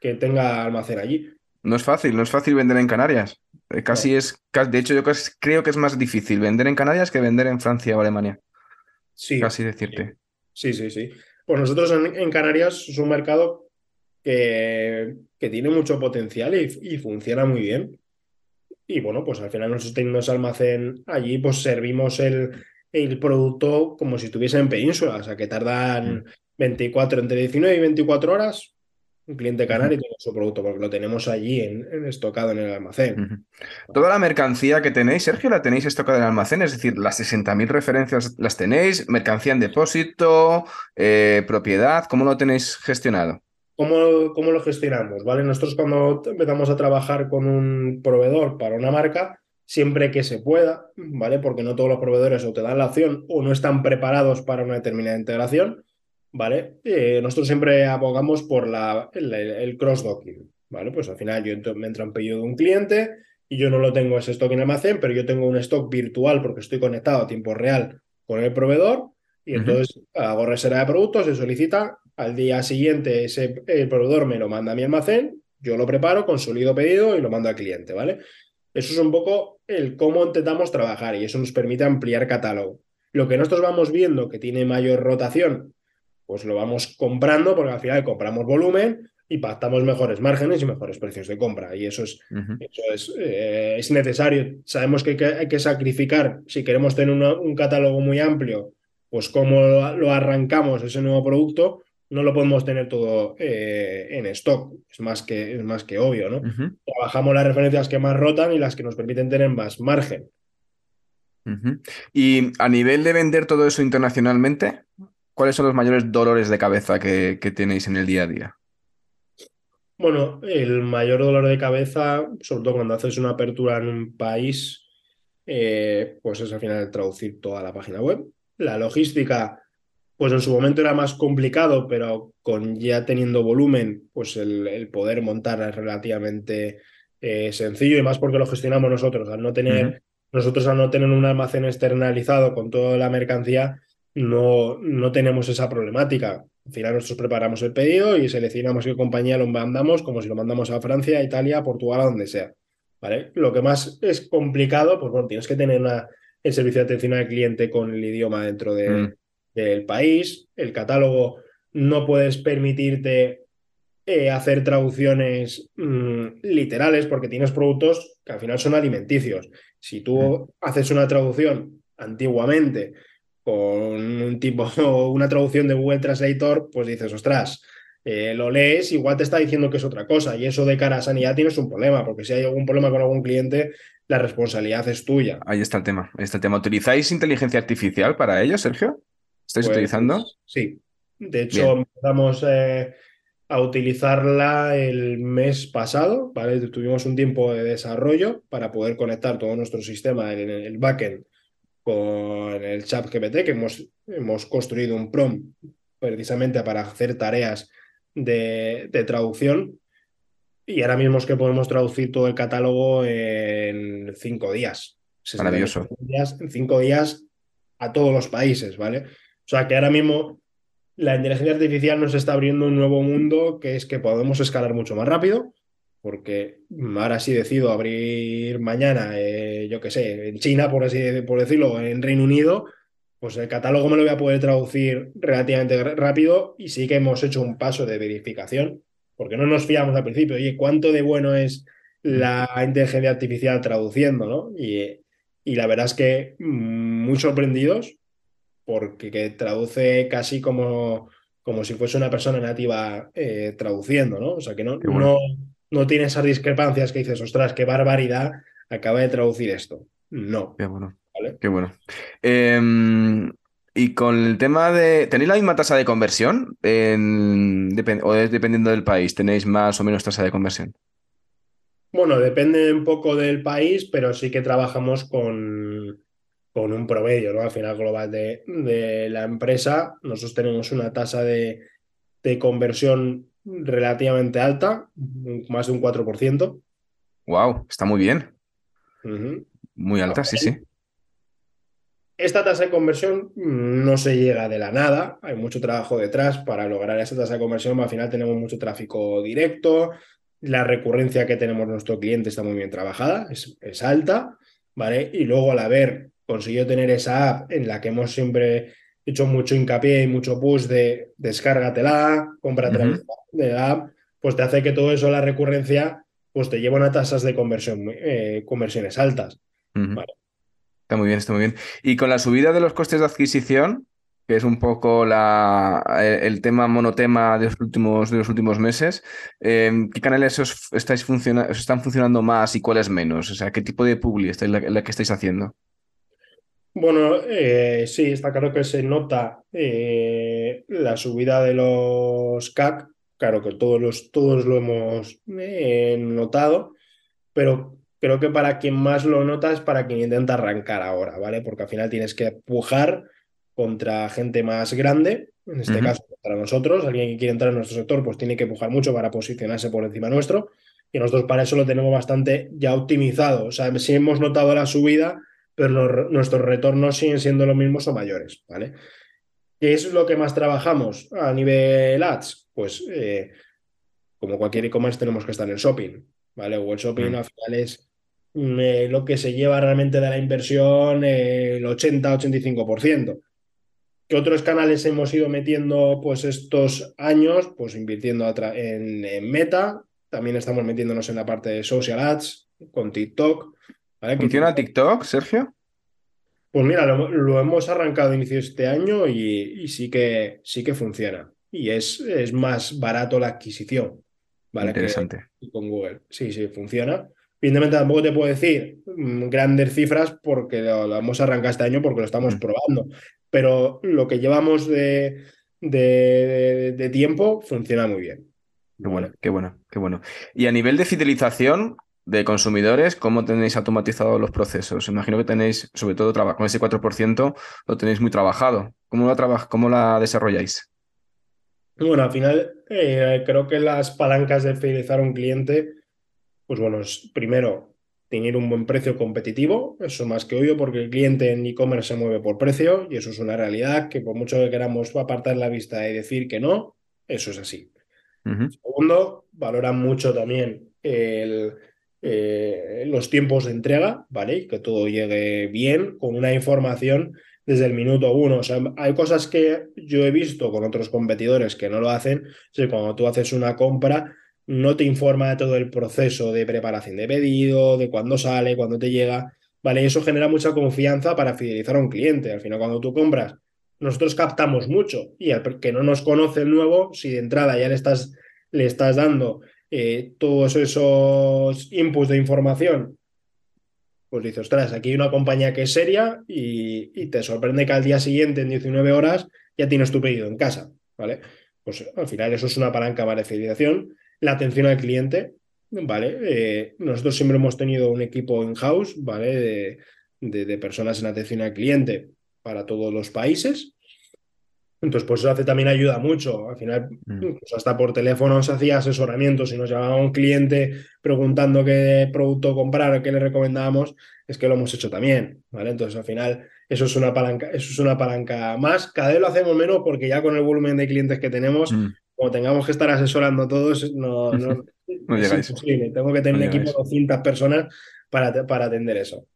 Que tenga almacén allí.
No es fácil, no es fácil vender en Canarias. Eh, casi es, de hecho, yo creo que es más difícil vender en Canarias que vender en Francia o Alemania. Sí. Casi decirte.
Sí, sí, sí. Pues nosotros en, Canarias es un mercado que, que tiene mucho potencial y, funciona muy bien. Y bueno, pues al final nosotros tenemos almacén allí, pues servimos el, el producto como si estuviese en península, o sea que tardan 24, mm. entre 19 y 24 horas un cliente canario tiene su producto, porque lo tenemos allí en, estocado en el almacén.
Toda la mercancía que tenéis, Sergio, la tenéis estocada en el almacén, es decir, las 60.000 referencias las tenéis, mercancía en depósito, eh, propiedad, ¿cómo lo tenéis gestionado?
¿Cómo, ¿Cómo, lo gestionamos? ¿Vale? Nosotros cuando empezamos a trabajar con un proveedor para una marca, siempre que se pueda, ¿vale? Porque no todos los proveedores o te dan la opción o no están preparados para una determinada integración, ¿vale? Eh, nosotros siempre abogamos por la, el, cross-docking, ¿vale? Pues al final yo me entra un pedido de un cliente y yo no lo tengo ese stock en almacén, pero yo tengo un stock virtual porque estoy conectado a tiempo real con el proveedor y entonces hago reserva de productos, se solicita, al día siguiente ese, el proveedor me lo manda a mi almacén, yo lo preparo, consolido pedido y lo mando al cliente, ¿vale? Eso es un poco el cómo intentamos trabajar y eso nos permite ampliar catálogo. Lo que nosotros vamos viendo que tiene mayor rotación pues lo vamos comprando porque al final compramos volumen y pactamos mejores márgenes y mejores precios de compra. Y eso es, eso es, eh, es necesario. Sabemos que hay, que sacrificar, si queremos tener un catálogo muy amplio, pues cómo lo arrancamos ese nuevo producto, no lo podemos tener todo eh, en stock. Es más que, es más que obvio, ¿no? Trabajamos las referencias que más rotan y las que nos permiten tener más margen.
Y a nivel de vender todo eso internacionalmente, ¿cuáles son los mayores dolores de cabeza que, tenéis en el día a día?
Bueno, el mayor dolor de cabeza, sobre todo cuando haces una apertura en un país, eh, pues es al final traducir toda la página web. La logística, pues en su momento era más complicado, pero con ya teniendo volumen, pues el, poder montar es relativamente eh, sencillo y más porque lo gestionamos nosotros. Al no tener, nosotros al no tener un almacén externalizado con toda la mercancía, no, no tenemos esa problemática. Al final nosotros preparamos el pedido y seleccionamos qué compañía lo mandamos, como si lo mandamos a Francia, Italia, Portugal, a donde sea. ¿vale? Lo que más es complicado, pues bueno, tienes que tener una, el servicio de atención al cliente con el idioma dentro mm. Del país. El catálogo no puedes permitirte eh, hacer traducciones mm, literales porque tienes productos que al final son alimenticios. Si tú haces una traducción antiguamente con un tipo, <laughs> una traducción de Google Translator, pues dices, ostras, eh, lo lees, igual te está diciendo que es otra cosa. Y eso de cara a sanidad tienes un problema, porque si hay algún problema con algún cliente, la responsabilidad es tuya.
Ahí está el tema. Ahí está el tema. ¿Utilizáis inteligencia artificial para ello, Sergio? ¿Estáis pues, utilizando?
Sí. De hecho, empezamos, eh, a utilizarla el mes pasado, ¿vale? Tuvimos un tiempo de desarrollo para poder conectar todo nuestro sistema en el backend con el chat GPT, que hemos, hemos construido un PROM precisamente para hacer tareas de, traducción. Y ahora mismo es que podemos traducir todo el catálogo en cinco días.
Maravilloso.
en cinco días a todos los países, ¿vale? O sea que ahora mismo la inteligencia artificial nos está abriendo un nuevo mundo que es que podemos escalar mucho más rápido, porque ahora sí decido abrir mañana, eh, yo qué sé, en China, por así por decirlo, en Reino Unido, pues el catálogo me lo voy a poder traducir relativamente rápido y sí que hemos hecho un paso de verificación, porque no nos fiamos al principio, oye, ¿cuánto de bueno es la inteligencia artificial traduciendo, ¿no? Y, y la verdad es que mm, muy sorprendidos porque traduce casi como, como si fuese una persona nativa eh, traduciendo, ¿no? O sea que no, no, no tiene esas discrepancias que dices, ostras, qué barbaridad, acaba de traducir esto. No.
Qué bueno. Qué bueno. Em, y con el tema de. ¿Tenéis la misma tasa de conversión? ¿O es dependiendo del país? ¿Tenéis más o menos tasa de conversión?
Bueno, depende un poco del país, pero sí que trabajamos con, con un promedio, ¿no? Al final global de, de la empresa, nosotros tenemos una tasa de, conversión relativamente alta, más de un 4%.
Wow, está muy bien. Muy alta, sí, sí.
Esta tasa de conversión no se llega de la nada, hay mucho trabajo detrás para lograr esa tasa de conversión, al final tenemos mucho tráfico directo, la recurrencia que tenemos nuestro cliente está muy bien trabajada, es, es alta, ¿vale? Y luego al haber consiguió tener esa app en la que hemos siempre hecho mucho hincapié y mucho push de descárgatela, cómpratela de la app, pues te hace que todo eso, la recurrencia, pues te lleva a tasas de conversión, eh, conversiones altas.
Está muy bien, está muy bien. Y con la subida de los costes de adquisición, que es un poco la, el, tema monotema de los últimos, de los últimos meses, em, ¿qué canales os, estáis están funcionando más y cuáles menos? O sea, ¿qué tipo de publi estáis, la que estáis haciendo?
Bueno, eh, sí, está claro que se nota eh, la subida de los CAC, claro que todos, los, todos lo hemos eh, notado, pero creo que para quien más lo nota es para quien intenta arrancar ahora, ¿vale? Porque al final tienes que pujar contra gente más grande, en este caso contra nosotros, alguien que quiere entrar en nuestro sector, pues tiene que pujar mucho para posicionarse por encima nuestro, y nosotros para eso lo tenemos bastante ya optimizado, o sea, si hemos notado la subida pero nuestros retornos siguen siendo los mismos o mayores, ¿vale? ¿Qué es lo que más trabajamos a nivel ads? Pues eh, como cualquier e-commerce tenemos que estar en el shopping, ¿vale? O el shopping mm. al final es mm, eh, lo que se lleva realmente de la inversión eh, el 80-85%. ¿Qué otros canales hemos ido metiendo pues estos años? Pues invirtiendo en, en Meta, también estamos metiéndonos en la parte de social ads con TikTok,
¿Funciona TikTok, Sergio?
Pues mira, lo, hemos arrancado a inicio de este año y, sí, que, sí que funciona. Y es, es más barato la adquisición. ¿vale?
Interesante.
con Google. Sí, sí, funciona. Evidentemente tampoco te puedo decir mm, grandes cifras porque lo, hemos arrancado este año porque lo estamos mm. probando. Pero lo que llevamos de, de, tiempo funciona muy bien.
Qué bueno, qué bueno, qué bueno. Y a nivel de fidelización, de consumidores, ¿cómo tenéis automatizados los procesos? Imagino que tenéis, sobre todo con ese 4%, lo tenéis muy trabajado. ¿Cómo, lo cómo la desarrolláis?
Bueno, al final eh, creo que las palancas de fidelizar a un cliente, pues bueno, es primero tener un buen precio competitivo, eso es más que obvio porque el cliente en e-commerce se mueve por precio y eso es una realidad que por mucho que queramos apartar la vista y decir que no, eso es así. Segundo, valoran mucho también el, eh, los tiempos de entrega, ¿vale? Que todo llegue bien, con una información desde el minuto uno. O sea, hay cosas que yo he visto con otros competidores que no lo hacen. O cuando tú haces una compra, no te informa de todo el proceso de preparación de pedido, de cuándo sale, cuándo te llega. Vale, eso genera mucha confianza para fidelizar a un cliente. Al final, cuando tú compras, nosotros captamos mucho y al que no nos conoce el nuevo, si de entrada ya le estás, le estás dando eh, todos esos inputs de información, pues dices, ostras, aquí hay una compañía que es seria y, te sorprende que al día siguiente, en 19 horas, ya tienes tu pedido en casa, ¿vale? pues al final eso es una palanca de fidelización. La atención al cliente, ¿vale? Eh, nosotros siempre hemos tenido un equipo in-house, ¿vale? De, personas en atención al cliente para todos los países. Entonces, pues eso hace también ayuda mucho. Al final, mm. pues hasta por teléfono se hacía asesoramiento. Si nos llamaba un cliente preguntando qué producto comprar o qué le recomendábamos, es que lo hemos hecho también, ¿vale? Entonces, al final, eso es una palanca, eso es una palanca más. Cada vez lo hacemos menos porque ya con el volumen de clientes que tenemos, mm. como tengamos que estar asesorando todos, no, no, <laughs> es imposible. Tengo que tener un equipo de 200 personas para, para atender eso.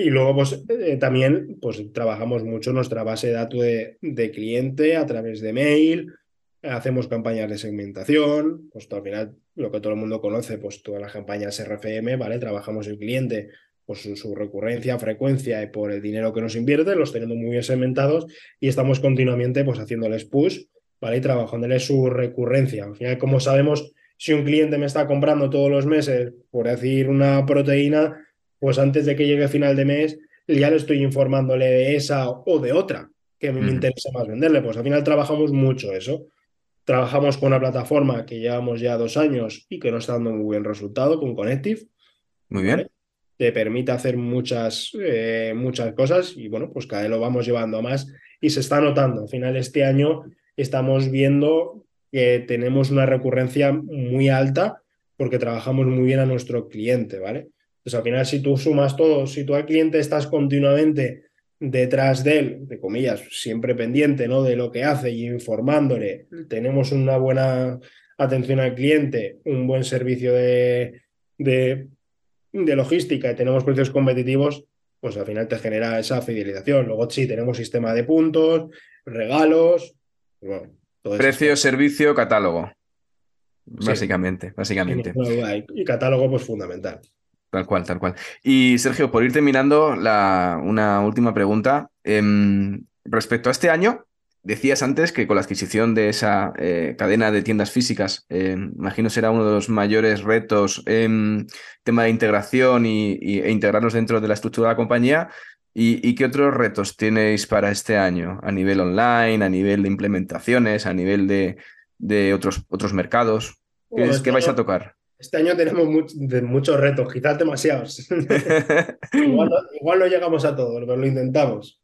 Y luego, pues eh, también pues, trabajamos mucho nuestra base de datos de, cliente a través de mail, hacemos campañas de segmentación, pues al final lo que todo el mundo conoce, pues todas las campañas RFM, ¿vale? Trabajamos el cliente, su, su, recurrencia, frecuencia y por el dinero que nos invierte, los tenemos muy bien segmentados y estamos continuamente pues haciéndoles push, ¿vale? Y trabajándoles su recurrencia. Al final, como sabemos, si un cliente me está comprando todos los meses, por decir una proteína, pues antes de que llegue final de mes ya le estoy informándole de esa o de otra que a mí me interesa más venderle. Pues al final trabajamos mucho eso. Trabajamos con una plataforma que llevamos ya dos años y que nos está dando muy buen resultado con Connective.
Muy bien.
Te permite hacer muchas, eh, muchas cosas y bueno, pues cada vez lo vamos llevando a más y se está notando. Al final este año estamos viendo que tenemos una recurrencia muy alta porque trabajamos muy bien a nuestro cliente, ¿vale? Pues al final, si tú sumas todo, si tú al cliente estás continuamente detrás de él, de comillas, siempre pendiente ¿no? de lo que hace y informándole, tenemos una buena atención al cliente, un buen servicio de, de, de logística y tenemos precios competitivos, pues al final te genera esa fidelización. Luego sí, tenemos sistema de puntos, regalos, bueno,
Precio, servicio, catálogo. Básicamente, básicamente.
Y catálogo, pues fundamental.
Tal cual, tal cual. Y Sergio, por ir terminando, la, una última pregunta. Em, respecto a este año, decías antes que con la adquisición de esa eh, cadena de tiendas físicas, eh, imagino será uno de los mayores retos en tema de integración y, e integrarnos dentro de la estructura de la compañía. ¿Y, qué otros retos tenéis para este año a nivel online, a nivel de implementaciones, a nivel de, de otros, otros mercados? ¿Qué, es, ¿qué vais a tocar?
Este año tenemos muchos retos, quizás demasiados. <laughs> igual, no, llegamos a todos, pero lo intentamos.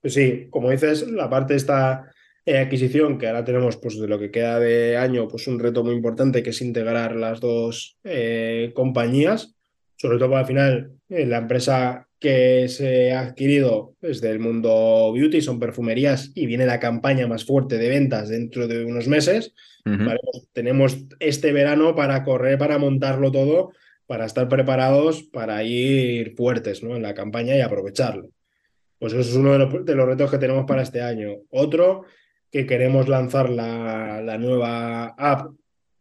Pues sí, como dices, la parte de esta eh, adquisición, que ahora tenemos pues, de lo que queda de año, pues un reto muy importante que es integrar las dos eh, compañías, sobre todo al final la empresa que se ha adquirido es del mundo beauty, son perfumerías y viene la campaña más fuerte de ventas dentro de unos meses. Pues tenemos este verano para correr, para montarlo todo, para estar preparados, para ir fuertes ¿no? en la campaña y aprovecharlo. Pues eso es uno de los, de los retos que tenemos para este año. Otro, que queremos lanzar la, la nueva app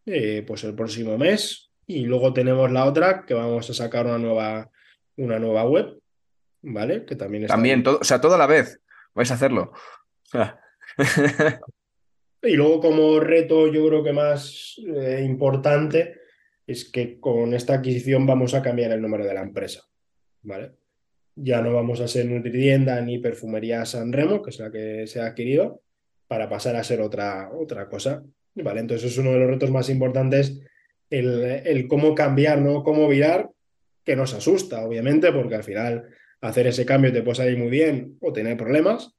eh, pues el próximo mes. Y luego tenemos la otra, que vamos a sacar una nueva, una nueva web, ¿vale? Que también
También, todo, o sea, toda la vez vais a hacerlo. <laughs>
Y luego como reto yo creo que más eh, importante es que con esta adquisición vamos a cambiar el nombre de la empresa, ¿vale? Ya no vamos a ser Nutritienda ni Perfumería San Remo, que es la que se ha adquirido, para pasar a ser otra, otra cosa, ¿vale? Entonces es uno de los retos más importantes, el, el cómo cambiar, ¿no? Cómo virar, que nos asusta, obviamente, porque al final hacer ese cambio te puede salir muy bien o tener problemas,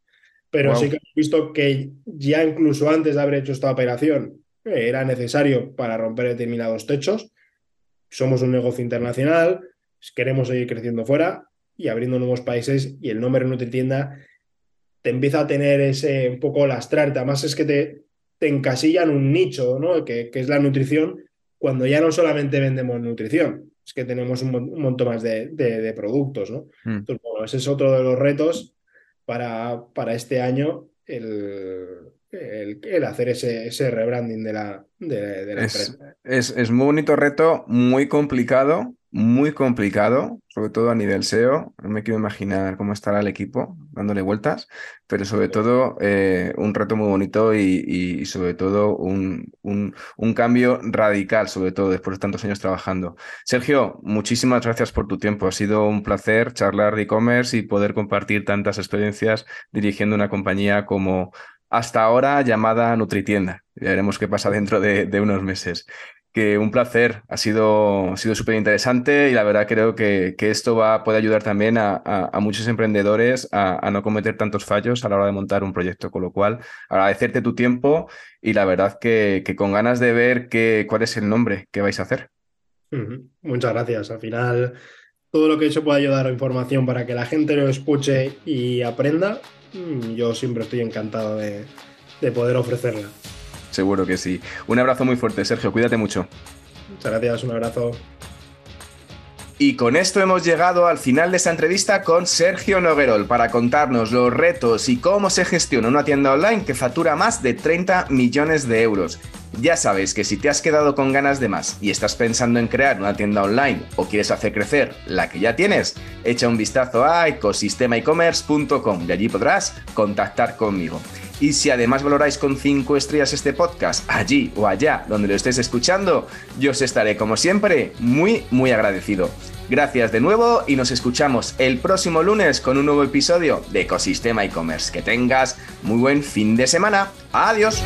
pero sí que hemos visto que ya incluso antes de haber hecho esta operación eh, era necesario para romper determinados techos. Somos un negocio internacional, queremos seguir creciendo fuera y abriendo nuevos países y el nombre Nutritienda te empieza a tener ese un poco lastrarte. Además es que te, te encasillan un nicho, ¿no? Que, que, es la nutrición, cuando ya no solamente vendemos nutrición, es que tenemos un, un montón más de, de, de productos, ¿no? Mm. Entonces, bueno, ese es otro de los retos para, para este año el, el, hacer ese, ese, rebranding de la, de, la
es,
empresa.
Es, es, muy bonito reto, muy complicado, muy complicado, sobre todo a nivel SEO. No me quiero imaginar cómo estará el equipo dándole vueltas, pero sobre todo eh, un reto muy bonito y, sobre todo un, un, cambio radical, sobre todo después de tantos años trabajando. Sergio, muchísimas gracias por tu tiempo. Ha sido un placer charlar de e-commerce y poder compartir tantas experiencias dirigiendo una compañía como hasta ahora llamada Nutritienda. Ya veremos qué pasa dentro de, unos meses. Que un placer, ha sido ha sido súper interesante y la verdad creo que, que, esto va, puede ayudar también a, a, muchos emprendedores a, no cometer tantos fallos a la hora de montar un proyecto. Con lo cual, agradecerte tu tiempo y la verdad que, que con ganas de ver qué, cuál es el nombre que vais a hacer.
Muchas gracias. Al final, todo lo que he hecho puede ayudar a información para que la gente lo escuche y aprenda. Mm, yo siempre estoy encantado de, de poder ofrecerla.
Seguro que sí. Un abrazo muy fuerte, Sergio. Cuídate mucho.
Muchas gracias. Un abrazo.
Y con esto hemos llegado al final de esta entrevista con Sergio Noguerol para contarnos los retos y cómo se gestiona una tienda online que factura más de 30 millones de euros. Ya sabes que si te has quedado con ganas de más y estás pensando en crear una tienda online o quieres hacer crecer la que ya tienes, echa un vistazo a ecosistemaecommerce.com y allí podrás contactar conmigo. Y si además valoráis con 5 estrellas este podcast, allí o allá donde lo estés escuchando, yo os estaré como siempre muy, muy agradecido. Gracias de nuevo y nos escuchamos el próximo lunes con un nuevo episodio de Ecosistema e-commerce. Que tengas muy buen fin de semana. Adiós.